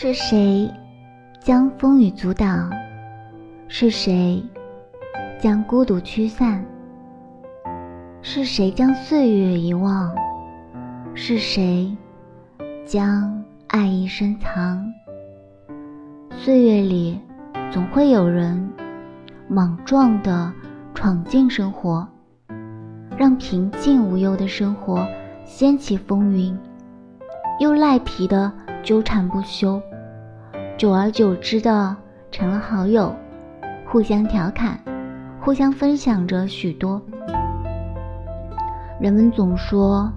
是谁将风雨阻挡？是谁将孤独驱散？是谁将岁月遗忘？是谁将爱意深藏？岁月里总会有人莽撞地闯进生活，让平静无忧的生活掀起风云，又赖皮地纠缠不休。久而久之的成了好友，互相调侃，互相分享着许多。人们总说，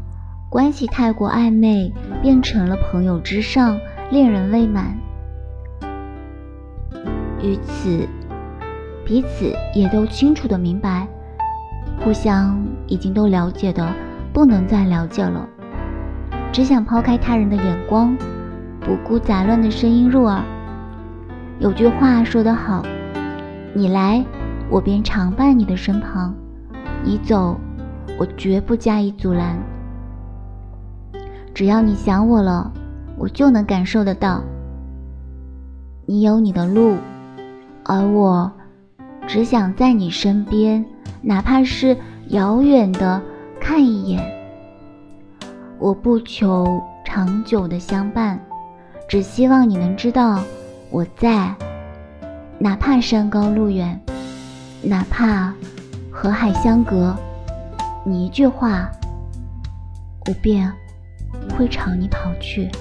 关系太过暧昧，变成了朋友之上，恋人未满。于此，彼此也都清楚的明白，互相已经都了解的不能再了解了，只想抛开他人的眼光。不顾杂乱的声音入耳。有句话说得好：“你来，我便常伴你的身旁；你走，我绝不加以阻拦。只要你想我了，我就能感受得到。你有你的路，而我只想在你身边，哪怕是遥远的看一眼。我不求长久的相伴。”只希望你能知道我在，哪怕山高路远，哪怕河海相隔，你一句话，我便会朝你跑去。